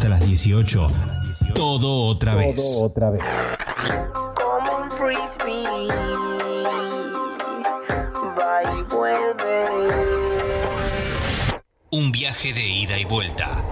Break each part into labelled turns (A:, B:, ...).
A: hasta las 18. Todo otra vez.
B: Todo otra vez.
C: como un frisbee. Va y vuelve.
A: Un viaje de ida y vuelta.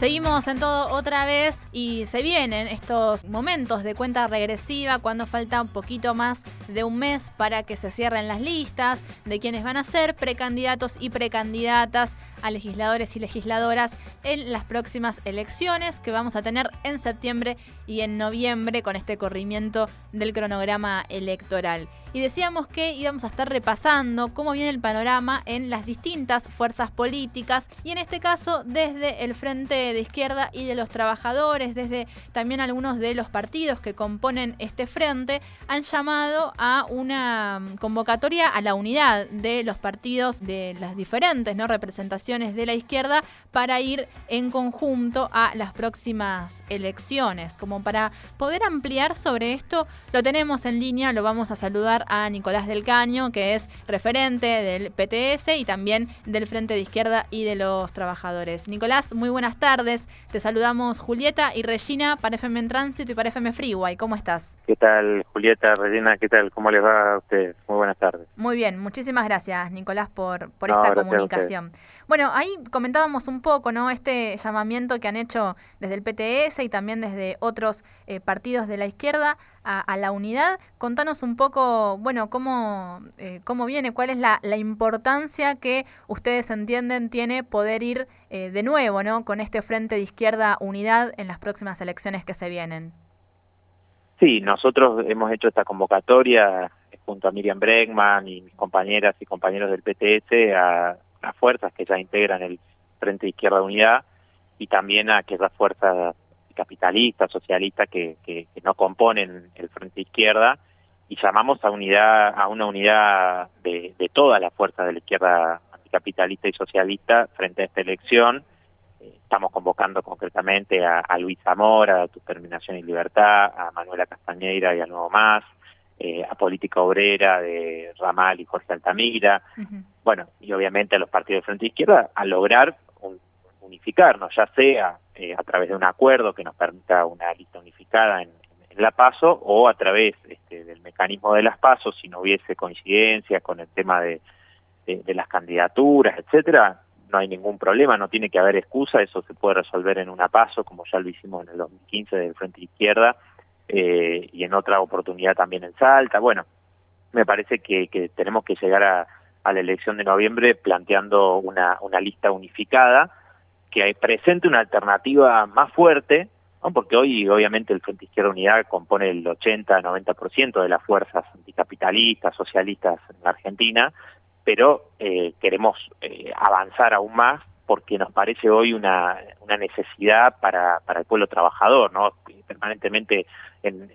D: Seguimos en todo otra vez y se vienen estos momentos de cuenta regresiva cuando falta un poquito más de un mes para que se cierren las listas de quienes van a ser precandidatos y precandidatas a legisladores y legisladoras en las próximas elecciones que vamos a tener en septiembre y en noviembre con este corrimiento del cronograma electoral. Y decíamos que íbamos a estar repasando cómo viene el panorama en las distintas fuerzas políticas y en este caso desde el Frente de Izquierda y de los Trabajadores, desde también algunos de los partidos que componen este frente, han llamado a una convocatoria a la unidad de los partidos de las diferentes ¿no? representaciones de la izquierda para ir en conjunto a las próximas elecciones. Como para poder ampliar sobre esto, lo tenemos en línea, lo vamos a saludar a Nicolás del Caño, que es referente del PTS y también del Frente de Izquierda y de los Trabajadores. Nicolás, muy buenas tardes. Te saludamos Julieta y Regina para FM en Tránsito y para FM Freeway. ¿Cómo estás?
E: ¿Qué tal, Julieta, Regina? ¿Qué tal? ¿Cómo les va a ustedes? Muy buenas tardes.
D: Muy bien, muchísimas gracias, Nicolás, por, por
E: No,
D: esta comunicación. Bueno, ahí comentábamos un poco, ¿no? Este llamamiento que han hecho desde el PTS y también desde otros eh, partidos de la izquierda a, a la unidad. Contanos un poco, bueno, cómo, eh, cómo viene, cuál es la, la importancia que ustedes entienden tiene poder ir eh, de nuevo, ¿no? Con este frente de izquierda unidad en las próximas elecciones que se vienen.
E: Sí, nosotros hemos hecho esta convocatoria eh, junto a Miriam Bregman y mis compañeras y compañeros del PTS a las fuerzas que ya integran el Frente Izquierda Unidad y también a aquellas fuerzas capitalistas, socialistas que, que, que no componen el Frente Izquierda y llamamos a unidad a una unidad de, de todas las fuerzas de la izquierda anticapitalista y socialista frente a esta elección. Eh, Estamos convocando concretamente a, a Luis Zamora, a Tu Terminación y Libertad, a Manuela Castañeira y a Nuevo Más, eh, a Política Obrera de Ramal y Jorge Altamira, bueno, y obviamente a los partidos de Frente Izquierda a lograr un- unificarnos, ya sea eh, a través de un acuerdo que nos permita una lista unificada en, en la PASO o a través este, del mecanismo de las PASO, si no hubiese coincidencias con el tema de, de- de las candidaturas, etcétera, no hay ningún problema, no tiene que haber excusa, eso se puede resolver en una PASO, como ya lo hicimos en el 2015 del Frente Izquierda, eh, y en otra oportunidad también en Salta. Bueno, me parece que, que tenemos que llegar a, la elección de noviembre planteando una, una lista unificada que presente una alternativa más fuerte, ¿no? porque hoy obviamente el Frente Izquierda Unidad compone el 80-90% de las fuerzas anticapitalistas, socialistas en Argentina, pero eh, queremos eh, avanzar aún más porque nos parece hoy una, una necesidad para, para el pueblo trabajador, ¿no? Permanentemente en,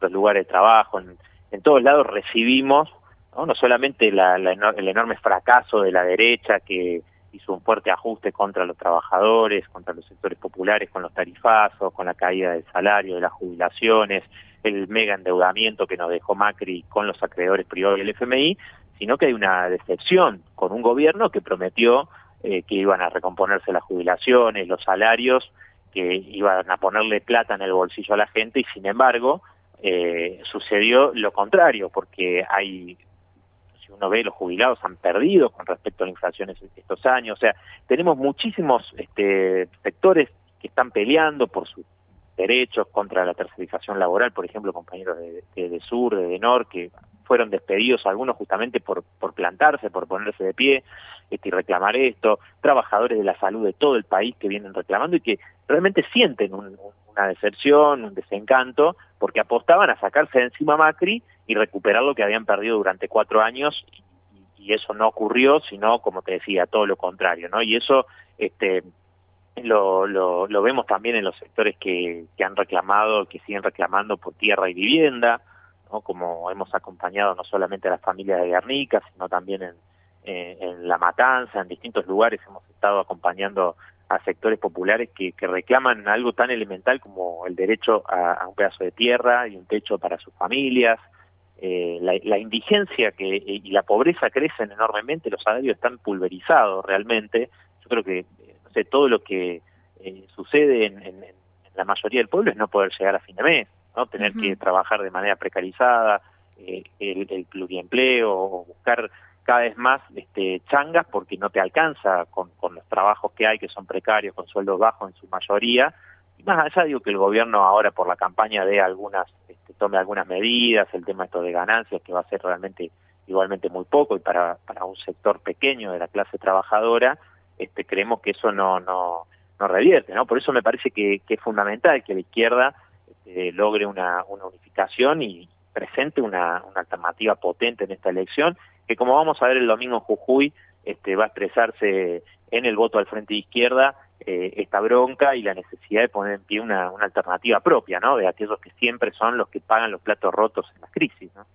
E: los lugares de trabajo, en, en todos lados recibimos no, no solamente la, el enorme fracaso de la derecha que hizo un fuerte ajuste contra los trabajadores, contra los sectores populares con los tarifazos, con la caída del salario, de las jubilaciones, el mega endeudamiento que nos dejó Macri con los acreedores privados y el FMI, sino que hay una decepción con un gobierno que prometió eh, que iban a recomponerse las jubilaciones, los salarios, que iban a ponerle plata en el bolsillo a la gente y sin embargo eh, sucedió lo contrario, porque hay si uno ve los jubilados han perdido con respecto a la inflación es- estos años, o sea, tenemos muchísimos este, sectores que están peleando por sus derechos contra la tercerización laboral, por ejemplo, compañeros de, de, de Sur, de Denor, que fueron despedidos algunos justamente por, por plantarse, por ponerse de pie este, y reclamar esto, trabajadores de la salud de todo el país que vienen reclamando y que realmente sienten un- un- una deserción, un desencanto, porque apostaban a sacarse de encima Macri y recuperar lo que habían perdido durante cuatro años y, y eso no ocurrió, sino, como te decía, todo lo contrario, ¿no? Y eso este, lo, lo, lo vemos también en los sectores que, que han reclamado, que siguen reclamando por tierra y vivienda, como hemos acompañado no solamente a las familias de Guernica, sino también en, eh, La Matanza, en distintos lugares hemos estado acompañando a sectores populares que, que reclaman algo tan elemental como el derecho a, un pedazo de tierra y un techo para sus familias, eh, la, indigencia que, y la pobreza crecen enormemente, los salarios están pulverizados realmente. Yo creo que no sé, todo lo que eh, sucede en, en, la mayoría del pueblo es no poder llegar a fin de mes, no tener uh -huh. que trabajar de manera precarizada, eh, el, el pluriempleo, o buscar cada vez más este, changas porque no te alcanza con, con los trabajos que hay, que son precarios, con sueldos bajos en su mayoría. Y más allá digo que el gobierno ahora por la campaña de algunas, este, tome algunas medidas, el tema esto de ganancias, que va a ser realmente igualmente muy poco y para, para un sector pequeño de la clase trabajadora, este, creemos que eso no, no, no revierte, ¿no? Por eso me parece que, que es fundamental que la izquierda este, logre una, unificación y presente una, una alternativa potente en esta elección que como vamos a ver el domingo en Jujuy, este, va a expresarse en el voto al frente de izquierda eh, esta bronca y la necesidad de poner en pie una, una, alternativa propia, ¿no? De aquellos que siempre son los que pagan los platos rotos en las crisis, ¿no?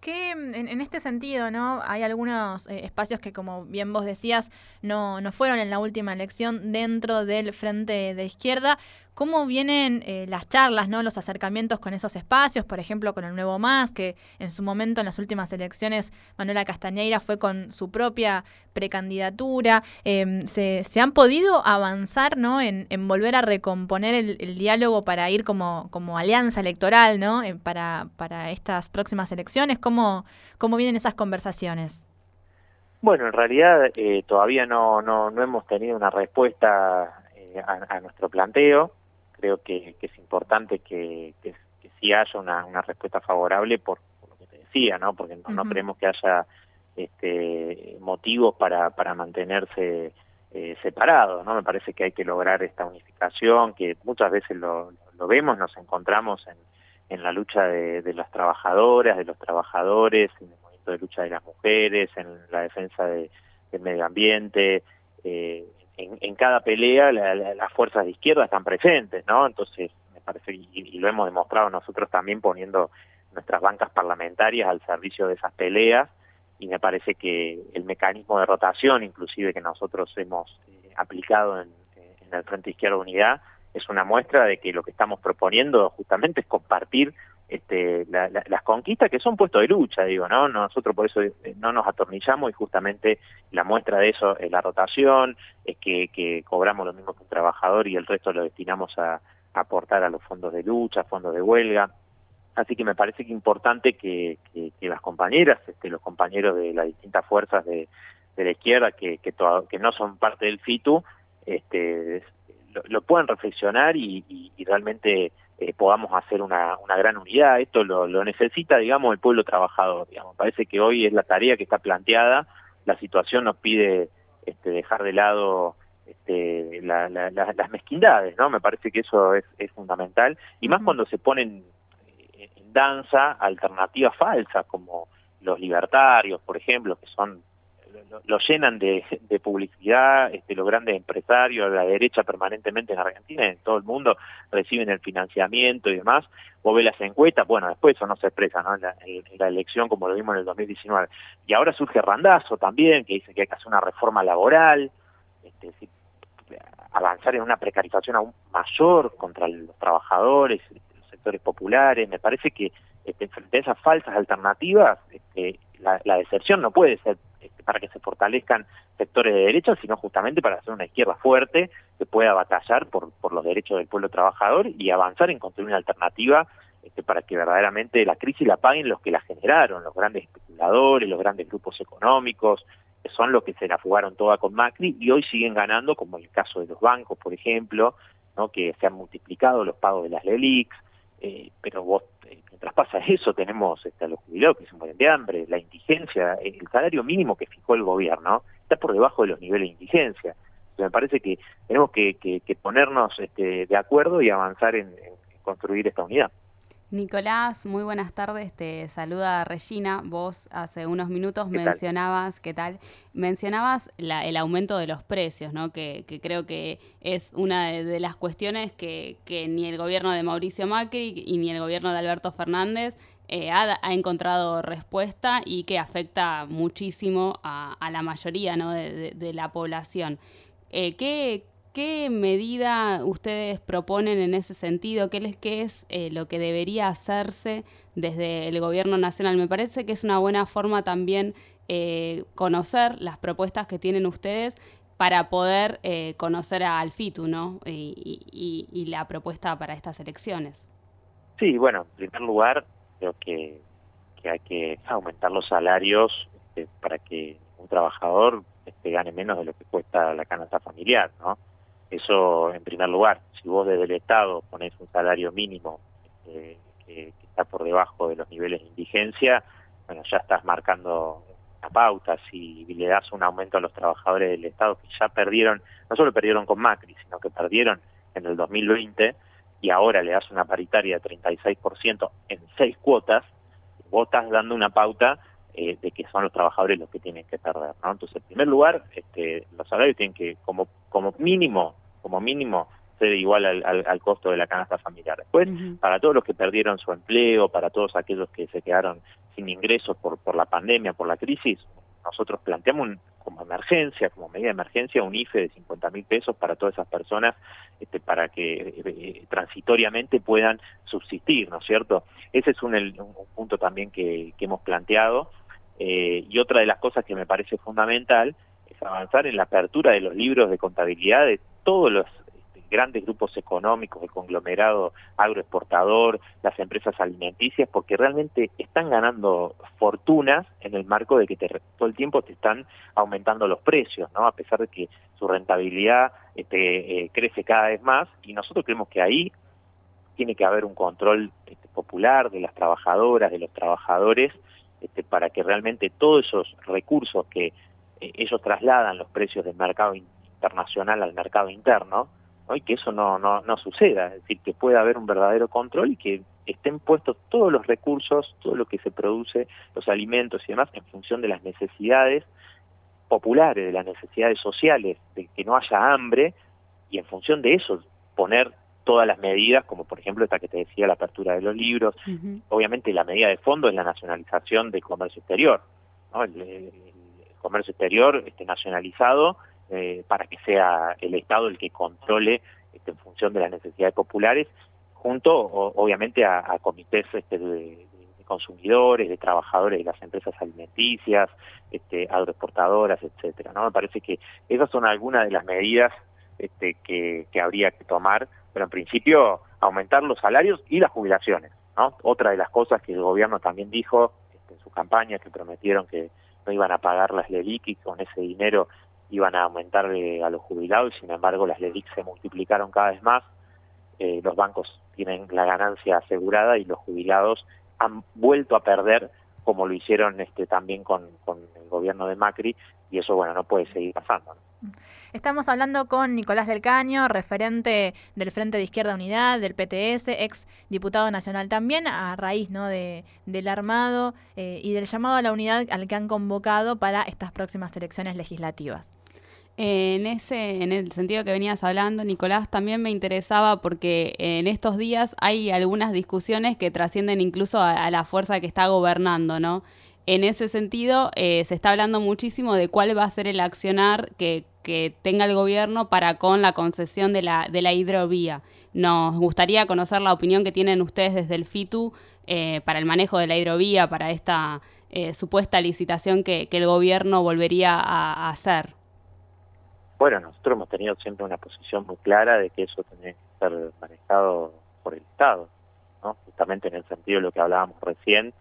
D: Que en, en, este sentido, ¿no? Hay algunos eh, espacios que, como bien vos decías, no, no fueron en la última elección dentro del frente de izquierda. ¿Cómo vienen eh, las charlas, no los acercamientos con esos espacios? Por ejemplo, con el Nuevo Más, que en su momento, en las últimas elecciones, Manuela Castañeira fue con su propia precandidatura. Eh, se, han podido avanzar ¿no? en, volver a recomponer el, diálogo para ir como, como alianza electoral ¿no? Eh, para, para estas próximas elecciones. ¿Cómo, ¿Cómo vienen esas conversaciones?
E: Bueno, en realidad eh, todavía no, no, no hemos tenido una respuesta eh, a, nuestro planteo. Creo que, que es importante que, que, que sí haya una, una respuesta favorable por, por, lo que te decía, ¿no? Porque no, uh -huh. no creemos que haya este, motivos para, para mantenerse eh, separados, ¿no? Me parece que hay que lograr esta unificación, que muchas veces lo, lo vemos, nos encontramos en, en la lucha de, de, las trabajadoras, de los trabajadores, en el movimiento de lucha de las mujeres, en la defensa de, del medio ambiente, eh, en, cada pelea la, la, las fuerzas de izquierda están presentes, ¿no? Entonces, me parece, y, lo hemos demostrado nosotros también poniendo nuestras bancas parlamentarias al servicio de esas peleas, y me parece que el mecanismo de rotación, inclusive que nosotros hemos eh, aplicado en, en el Frente Izquierda Unidad, es una muestra de que lo que estamos proponiendo justamente es compartir este, la, la, las conquistas que son puestos de lucha, digo, ¿no? Nosotros por eso eh, no nos atornillamos y justamente la muestra de eso es la rotación, es que, que cobramos lo mismo que un trabajador y el resto lo destinamos a, aportar a los fondos de lucha, fondos de huelga. Así que me parece que importante que, que, las compañeras, este, los compañeros de las distintas fuerzas de, de la izquierda que, que, no son parte del FITU, este, lo, puedan reflexionar y realmente eh, podamos hacer una, una gran unidad. Esto lo, lo necesita, digamos, el pueblo trabajador. Digamos. Parece que hoy es la tarea que está planteada. La situación nos pide este, dejar de lado este, la, la, la, las mezquindades, ¿no? Me parece que eso es, es fundamental. Y más uh -huh. cuando se ponen en danza alternativas falsas, como los libertarios, por ejemplo, que son lo, llenan de, de publicidad, este, los grandes empresarios, la derecha permanentemente en Argentina en todo el mundo reciben el financiamiento y demás. Vos ves las encuestas, bueno, después eso no se expresa ¿no? En, la, elección como lo vimos en el 2019. Y ahora surge Randazo también, que dice que hay que hacer una reforma laboral, este, avanzar en una precarización aún mayor contra los trabajadores, los sectores populares. Me parece que este, frente a esas falsas alternativas, este, la, la deserción no puede ser para que se fortalezcan sectores de derecha, sino justamente para hacer una izquierda fuerte que pueda batallar por, los derechos del pueblo trabajador y avanzar en construir una alternativa este, para que verdaderamente la crisis la paguen los que la generaron, los grandes especuladores, los grandes grupos económicos, que son los que se la fugaron toda con Macri y hoy siguen ganando, como en el caso de los bancos, por ejemplo, ¿no? que se han multiplicado los pagos de las LELIX, eh, pero vos, eh, mientras pasa eso, tenemos este, los jubilados que se mueren de hambre, la indigencia, el salario mínimo que fijó el gobierno está por debajo de los niveles de indigencia. Me parece que tenemos que, que, que ponernos este, de acuerdo y avanzar en construir esta unidad.
B: Nicolás, muy buenas tardes. Te saluda Regina. Vos hace unos minutos ¿Qué mencionabas, tal? ¿qué tal? Mencionabas la, el aumento de los precios, ¿no? Que, que creo que es una de, de las cuestiones que, que, ni el gobierno de Mauricio Macri y ni el gobierno de Alberto Fernández eh, ha, ha, encontrado respuesta y que afecta muchísimo a, a la mayoría ¿no? de, de, de, la población. Eh, ¿qué, ¿Qué medida ustedes proponen en ese sentido? ¿Qué, les, qué es eh, lo que debería hacerse desde el gobierno nacional? Me parece que es una buena forma también eh, conocer las propuestas que tienen ustedes para poder eh, conocer al FITU ¿no? Y, la propuesta para estas elecciones.
E: Sí, bueno, en primer lugar, creo que, hay que aumentar los salarios este, para que un trabajador este, gane menos de lo que cuesta la canasta familiar, ¿no? Eso en primer lugar. Si vos desde el Estado pones un salario mínimo este, que, está por debajo de los niveles de indigencia, bueno, ya estás marcando una pauta. Si le das un aumento a los trabajadores del Estado que ya perdieron, no solo perdieron con Macri, sino que perdieron en el 2020 y ahora le das una paritaria de 36% en seis cuotas, vos estás dando una pauta eh, de que son los trabajadores los que tienen que perder, ¿no? Entonces, en primer lugar, este, los salarios tienen que, como, como mínimo, como mínimo, ser igual al, costo de la canasta familiar. Después, para todos los que perdieron su empleo, para todos aquellos que se quedaron sin ingresos por, por la pandemia, por la crisis, nosotros planteamos como emergencia, como medida de emergencia, un IFE de 50 mil pesos para todas esas personas, este, para que eh, eh, transitoriamente puedan subsistir, ¿no es cierto? Ese es un, punto también que, hemos planteado. Eh, y otra de las cosas que me parece fundamental es avanzar en la apertura de los libros de contabilidad de todos los grandes grupos económicos, el conglomerado agroexportador, las empresas alimenticias, porque realmente están ganando fortunas en el marco de que todo el tiempo te están aumentando los precios, ¿no? A pesar de que su rentabilidad este, eh, crece cada vez más y nosotros creemos que ahí tiene que haber un control este, popular de las trabajadoras, de los trabajadores, este, para que realmente todos esos recursos que eh, ellos trasladan los precios del mercado internacional al mercado interno, y que eso no, no, no suceda, es decir, que pueda haber un verdadero control y que estén puestos todos los recursos, todo lo que se produce, los alimentos y demás, en función de las necesidades populares, de las necesidades sociales, de que no haya hambre, y en función de eso poner todas las medidas, como por ejemplo esta que te decía, la apertura de los libros, obviamente la medida de fondo es la nacionalización del comercio exterior, el, comercio exterior este, nacionalizado eh, para que sea el Estado el que controle este, en función de las necesidades populares, junto obviamente a, comités este, de, consumidores, de trabajadores de las empresas alimenticias, este, agroexportadoras, etcétera. ¿no? Me parece que esas son algunas de las medidas este, que, habría que tomar, pero en principio aumentar los salarios y las jubilaciones. ¿no? Otra de las cosas que el gobierno también dijo este, en su campaña, que prometieron que no iban a pagar las LELIC y con ese dinero iban a aumentar a los jubilados sin embargo las LEDIC se multiplicaron cada vez más, eh, los bancos tienen la ganancia asegurada y los jubilados han vuelto a perder como lo hicieron este también con, el gobierno de Macri y eso bueno no puede seguir pasando.
D: Estamos hablando con Nicolás del Caño, referente del Frente de Izquierda Unidad, del PTS, ex diputado nacional también, a raíz ¿no? de, del armado eh, y del llamado a la unidad al que han convocado para estas próximas elecciones legislativas.
B: En ese, en el sentido que venías hablando, Nicolás, también me interesaba porque en estos días hay algunas discusiones que trascienden incluso a, la fuerza que está gobernando, ¿no? En ese sentido, eh, se está hablando muchísimo de cuál va a ser el accionar que, tenga el gobierno para con la concesión de la, de la hidrovía. Nos gustaría conocer la opinión que tienen ustedes desde el FITU eh, para el manejo de la hidrovía, para esta eh, supuesta licitación que, el gobierno volvería a hacer.
E: Bueno, nosotros hemos tenido siempre una posición muy clara de que eso tiene que ser manejado por el Estado, justamente en el sentido de lo que hablábamos recién,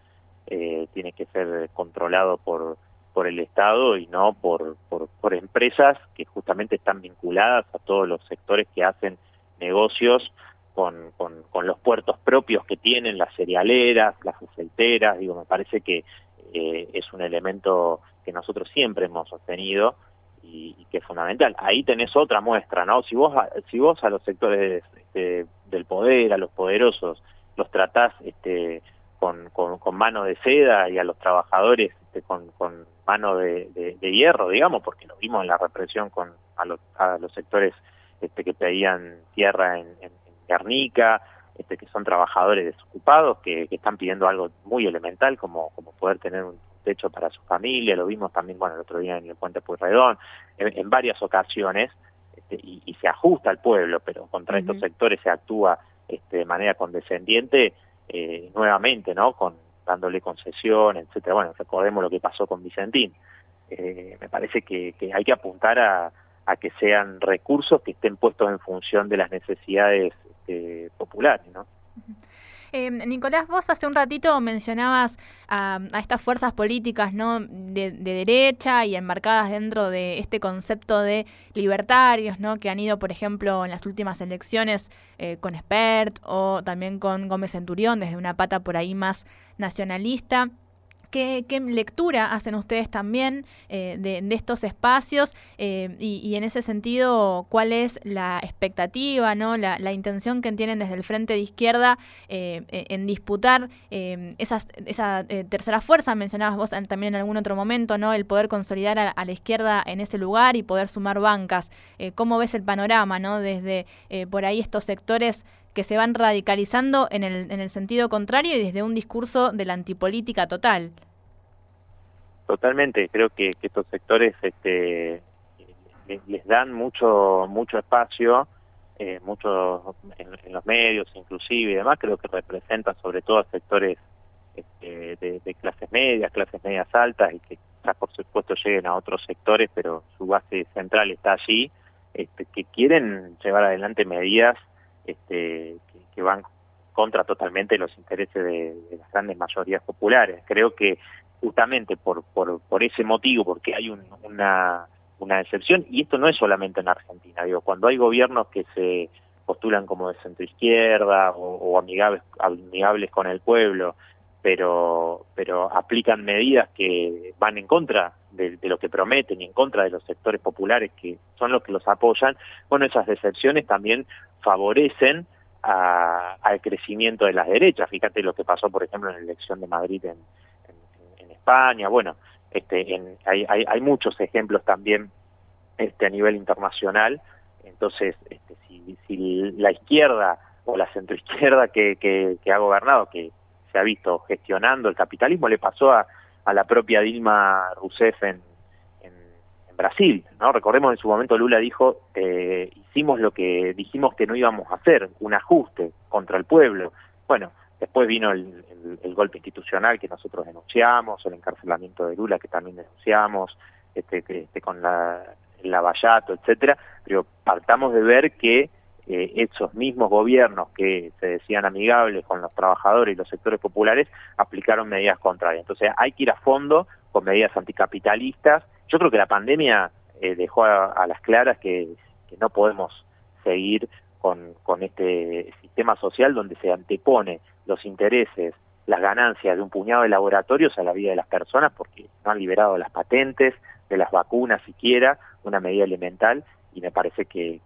E: eh, tiene que ser controlado por, por el Estado y no por, por, empresas que justamente están vinculadas a todos los sectores que hacen negocios con, con, los puertos propios que tienen, las cerealeras, las aceiteras, digo, me parece que eh, es un elemento que nosotros siempre hemos sostenido y, que es fundamental. Ahí tenés otra muestra, ¿no? Si vos, si vos a los sectores este, del poder, a los poderosos, los tratás este, con, con, mano de seda y a los trabajadores este, con, con mano de, hierro, digamos, porque lo vimos en la represión con a los, a los sectores este, que pedían tierra en, en, Guernica, este, que son trabajadores desocupados, que, que, están pidiendo algo muy elemental como, como poder tener un techo para su familia, lo vimos también, bueno, el otro día en el puente Puyredón, en, en varias ocasiones, este, y, se ajusta al pueblo, pero contra estos sectores se actúa este, de manera condescendiente, eh, nuevamente, ¿no? Con, dándole concesión, etcétera. Bueno, recordemos lo que pasó con Vicentín. Eh, me parece que, hay que apuntar a, que sean recursos que estén puestos en función de las necesidades este, populares, ¿no?
D: Eh, Nicolás, vos hace un ratito mencionabas a, estas fuerzas políticas ¿no? De, derecha y enmarcadas dentro de este concepto de libertarios, ¿no? que han ido, por ejemplo, en las últimas elecciones eh, con Spert o también con Gómez Centurión, desde una pata por ahí más nacionalista. ¿Qué, lectura hacen ustedes también eh, de, estos espacios eh, y, en ese sentido, cuál es la expectativa, no la, intención que tienen desde el Frente de Izquierda eh, en disputar esa tercera fuerza? Mencionabas vos también en algún otro momento, ¿no? el poder consolidar a, la izquierda en ese lugar y poder sumar bancas. ¿Cómo ves el panorama ¿no? desde por ahí estos sectores? Que se van radicalizando en el, en el sentido contrario y desde un discurso de la antipolítica total.
E: Totalmente, creo que, estos sectores este, les, dan mucho mucho espacio, eh, mucho en, los medios inclusive y demás, creo que representa sobre todo a sectores este, de, clases medias, clases medias altas y que ya por supuesto lleguen a otros sectores, pero su base central está allí, este, que quieren llevar adelante medidas este, que, van contra totalmente los intereses de, las grandes mayorías populares. Creo que justamente por, por, por ese motivo, porque hay una, una excepción, y esto no es solamente en Argentina, digo, cuando hay gobiernos que se postulan como de centroizquierda o, o amigables, amigables con el pueblo, pero, aplican medidas que van en contra de, lo que prometen y en contra de los sectores populares que son los que los apoyan, bueno, esas excepciones también favorecen al crecimiento de las derechas. Fíjate lo que pasó, por ejemplo, en la elección de Madrid en, España. Bueno, este, hay, hay, muchos ejemplos también este, a nivel internacional. Entonces, este, si, la izquierda o la centroizquierda que, que, ha gobernado, que se ha visto gestionando el capitalismo, le pasó a, a la propia Dilma Rousseff en, Brasil, ¿no? Recordemos en su momento Lula dijo, eh, hicimos lo que dijimos que no íbamos a hacer, un ajuste contra el pueblo. Bueno, después vino el, golpe institucional que nosotros denunciamos, el encarcelamiento de Lula que también denunciamos, este, este con la, el lavallato, etcétera, pero partamos de ver que eh, esos mismos gobiernos que se decían amigables con los trabajadores y los sectores populares aplicaron medidas contrarias. Entonces hay que ir a fondo con medidas anticapitalistas yo creo que la pandemia eh, dejó a, las claras que, no podemos seguir con, con este sistema social donde se antepone los intereses, las ganancias de un puñado de laboratorios a la vida de las personas porque no han liberado las patentes, de las vacunas siquiera, una medida elemental y me parece que,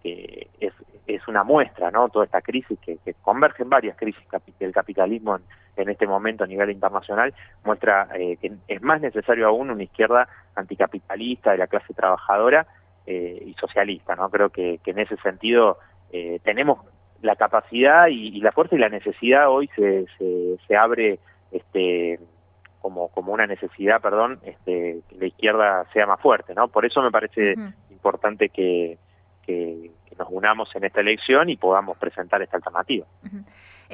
E: es, es, una muestra, ¿no? Toda esta crisis que, que converge en varias crisis del capitalismo en, este momento a nivel internacional, muestra eh, que es más necesario aún una izquierda anticapitalista de la clase trabajadora eh, y socialista, ¿no? Creo que, en ese sentido eh, tenemos la capacidad y, la fuerza y la necesidad hoy se, se, abre este como, como una necesidad, perdón, este, que la izquierda sea más fuerte, ¿no? Por eso me parece importante que, que, nos unamos en esta elección y podamos presentar esta alternativa.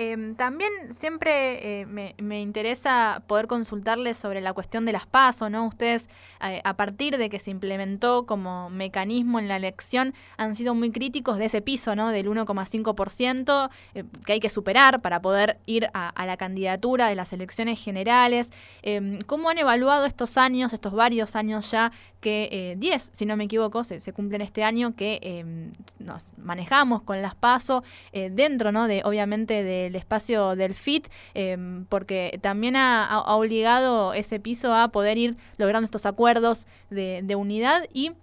D: Em, también siempre eh, me, interesa poder consultarles sobre la cuestión de las PASO, ¿no? Ustedes, eh, a partir de que se implementó como mecanismo en la elección, han sido muy críticos de ese piso, ¿no? Del 1,5% eh, que hay que superar para poder ir a, la candidatura de las elecciones generales. Em, ¿Cómo han evaluado estos años, estos varios años ya, que 10, si no me equivoco, se, cumplen este año, que em, nos manejamos con las PASO dentro, ¿no? De, obviamente, de el espacio del FIT, em, porque también ha, obligado ese piso a poder ir logrando estos acuerdos de, de unidad y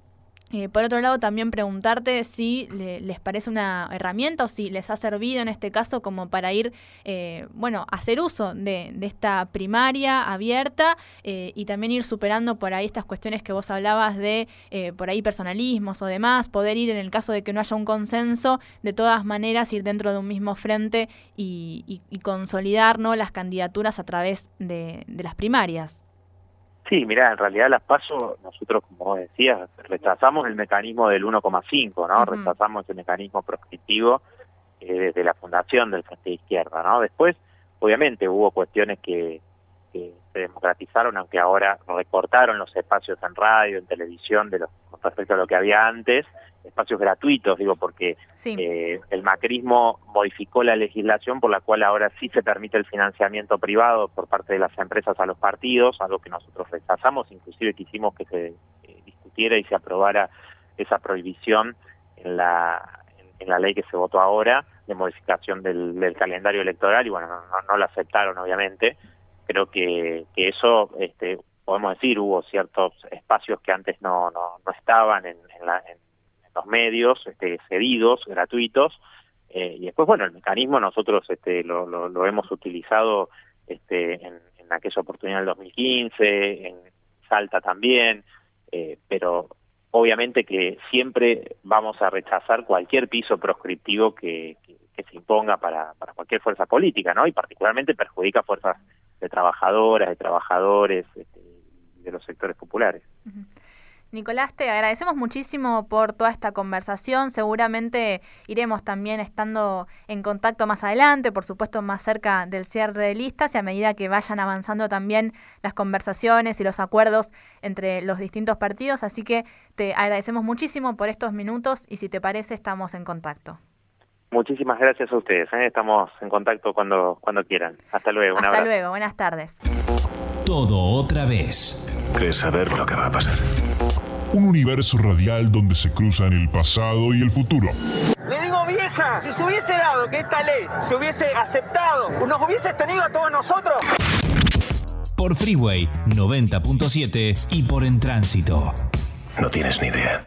D: eh, por otro lado, también preguntarte si les parece una herramienta o si les ha servido en este caso como para ir, eh, bueno, hacer uso de, esta primaria abierta eh, y también ir superando por ahí estas cuestiones que vos hablabas de por ahí personalismos o demás, poder ir en el caso de que no haya un consenso, de todas maneras ir dentro de un mismo frente y, consolidar ¿no? las candidaturas a través de las primarias.
E: Sí, mira, en realidad las pasos, nosotros, como vos decías, rechazamos el mecanismo del 1,5, ¿no?
D: Ujú.
E: Rechazamos ese mecanismo proscriptivo eh, desde la fundación del Frente de Izquierda, ¿no? Después, obviamente, hubo cuestiones que, que se democratizaron, aunque ahora recortaron los espacios en radio, en televisión, de los, respecto a lo que había antes, espacios gratuitos, digo, porque
D: Sí.
E: eh, el macrismo modificó la legislación por la cual ahora sí se permite el financiamiento privado por parte de las empresas a los partidos, algo que nosotros rechazamos, inclusive quisimos que se eh, discutiera y se aprobara esa prohibición en la, en, en la ley que se votó ahora de modificación del, del calendario electoral y bueno, no, no, no lo aceptaron obviamente. Creo que, que eso, este, podemos decir, hubo ciertos espacios que antes no, no, no estaban en, la, en, los medios este, cedidos, gratuitos, eh, y después, bueno, el mecanismo nosotros este, lo, lo, hemos utilizado este, en, en aquella oportunidad del 2015, en Salta también, eh, pero obviamente que siempre vamos a rechazar cualquier piso proscriptivo que, se imponga para, para cualquier fuerza política, ¿no? Y particularmente perjudica a fuerzas de trabajadoras, de trabajadores, este, de los sectores populares.
D: Ujú. Nicolás, te agradecemos muchísimo por toda esta conversación. Seguramente iremos también estando en contacto más adelante, por supuesto más cerca del cierre de listas y a medida que vayan avanzando también las conversaciones y los acuerdos entre los distintos partidos. Así que te agradecemos muchísimo por estos minutos y si te parece estamos en contacto.
E: Muchísimas gracias a ustedes. ¿eh? Estamos en contacto cuando, cuando quieran. Hasta luego.
D: Hasta luego, buenas tardes.
A: Todo otra vez.
F: ¿Crees saber lo que va a pasar?
G: Un universo radial donde se cruzan el pasado y el futuro.
C: Le digo vieja, si se hubiese dado que esta ley se hubiese aceptado, nos hubiese tenido a todos nosotros.
A: Por Freeway 90.7 y por En Tránsito.
F: No tienes ni idea.